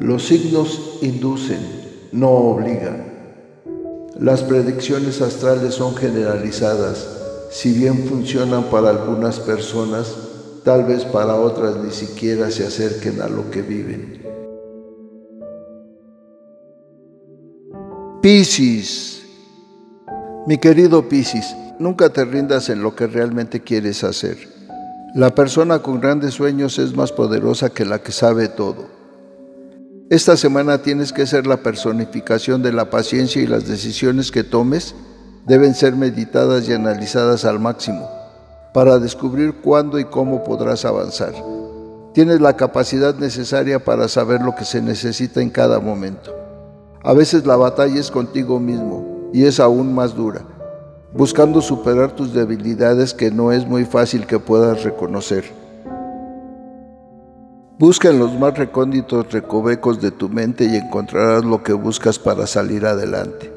Los signos inducen, no obligan. Las predicciones astrales son generalizadas. Si bien funcionan para algunas personas, tal vez para otras ni siquiera se acerquen a lo que viven. Piscis. Mi querido Piscis, nunca te rindas en lo que realmente quieres hacer. La persona con grandes sueños es más poderosa que la que sabe todo. Esta semana tienes que ser la personificación de la paciencia y las decisiones que tomes deben ser meditadas y analizadas al máximo para descubrir cuándo y cómo podrás avanzar. Tienes la capacidad necesaria para saber lo que se necesita en cada momento. A veces la batalla es contigo mismo y es aún más dura, buscando superar tus debilidades que no es muy fácil que puedas reconocer. Busca en los más recónditos recovecos de tu mente y encontrarás lo que buscas para salir adelante.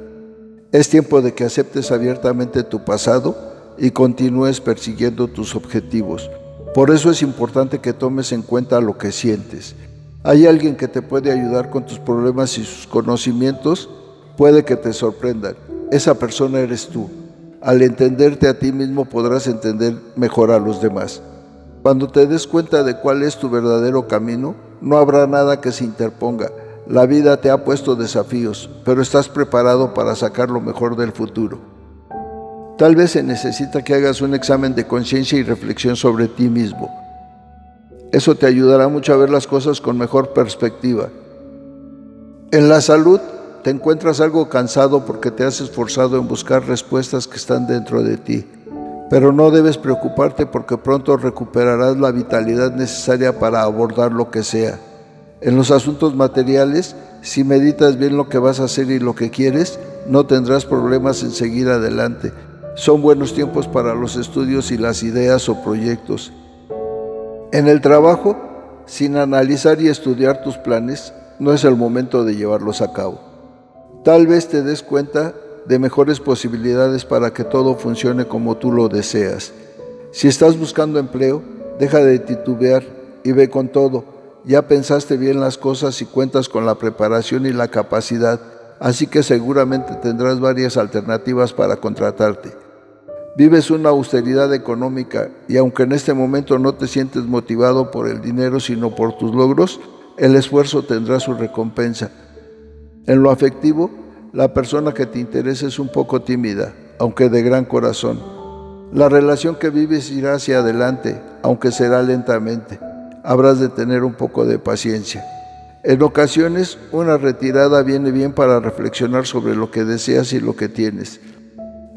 Es tiempo de que aceptes abiertamente tu pasado y continúes persiguiendo tus objetivos. Por eso es importante que tomes en cuenta lo que sientes hay alguien que te puede ayudar con tus problemas y sus conocimientos puede que te sorprendan. Esa persona eres tú. Al entenderte a ti mismo podrás entender mejor a los demás. Cuando te des cuenta de cuál es tu verdadero camino, no habrá nada que se interponga. La vida te ha puesto desafíos, pero estás preparado para sacar lo mejor del futuro. Tal vez se necesita que hagas un examen de conciencia y reflexión sobre ti mismo. Eso te ayudará mucho a ver las cosas con mejor perspectiva. En la salud te encuentras algo cansado porque te has esforzado en buscar respuestas que están dentro de ti, pero no debes preocuparte porque pronto recuperarás la vitalidad necesaria para abordar lo que sea. En los asuntos materiales, si meditas bien lo que vas a hacer y lo que quieres, no tendrás problemas en seguir adelante. Son buenos tiempos para los estudios y las ideas o proyectos. En el trabajo, sin analizar y estudiar tus planes, no es el momento de llevarlos a cabo. Tal vez te des cuenta de mejores posibilidades para que todo funcione como tú lo deseas. Si estás buscando empleo, deja de titubear y ve con todo. Ya pensaste bien las cosas y cuentas con la preparación y la capacidad, así que seguramente tendrás varias alternativas para contratarte. Vives una austeridad económica y aunque en este momento no te sientes motivado por el dinero sino por tus logros, el esfuerzo tendrá su recompensa. En lo afectivo, la persona que te interesa es un poco tímida, aunque de gran corazón. La relación que vives irá hacia adelante, aunque será lentamente. Habrás de tener un poco de paciencia. En ocasiones, una retirada viene bien para reflexionar sobre lo que deseas y lo que tienes.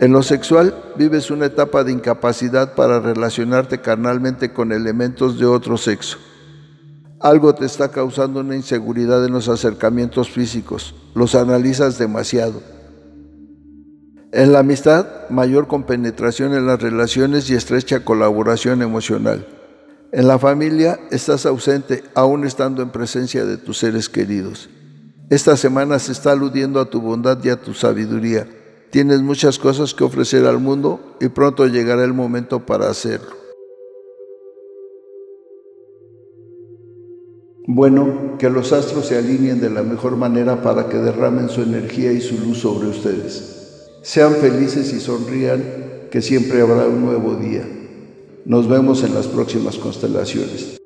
En lo sexual vives una etapa de incapacidad para relacionarte carnalmente con elementos de otro sexo. Algo te está causando una inseguridad en los acercamientos físicos, los analizas demasiado. En la amistad, mayor compenetración en las relaciones y estrecha colaboración emocional. En la familia, estás ausente aún estando en presencia de tus seres queridos. Esta semana se está aludiendo a tu bondad y a tu sabiduría Tienes muchas cosas que ofrecer al mundo y pronto llegará el momento para hacerlo. Bueno, que los astros se alineen de la mejor manera para que derramen su energía y su luz sobre ustedes. Sean felices y sonrían, que siempre habrá un nuevo día. Nos vemos en las próximas constelaciones.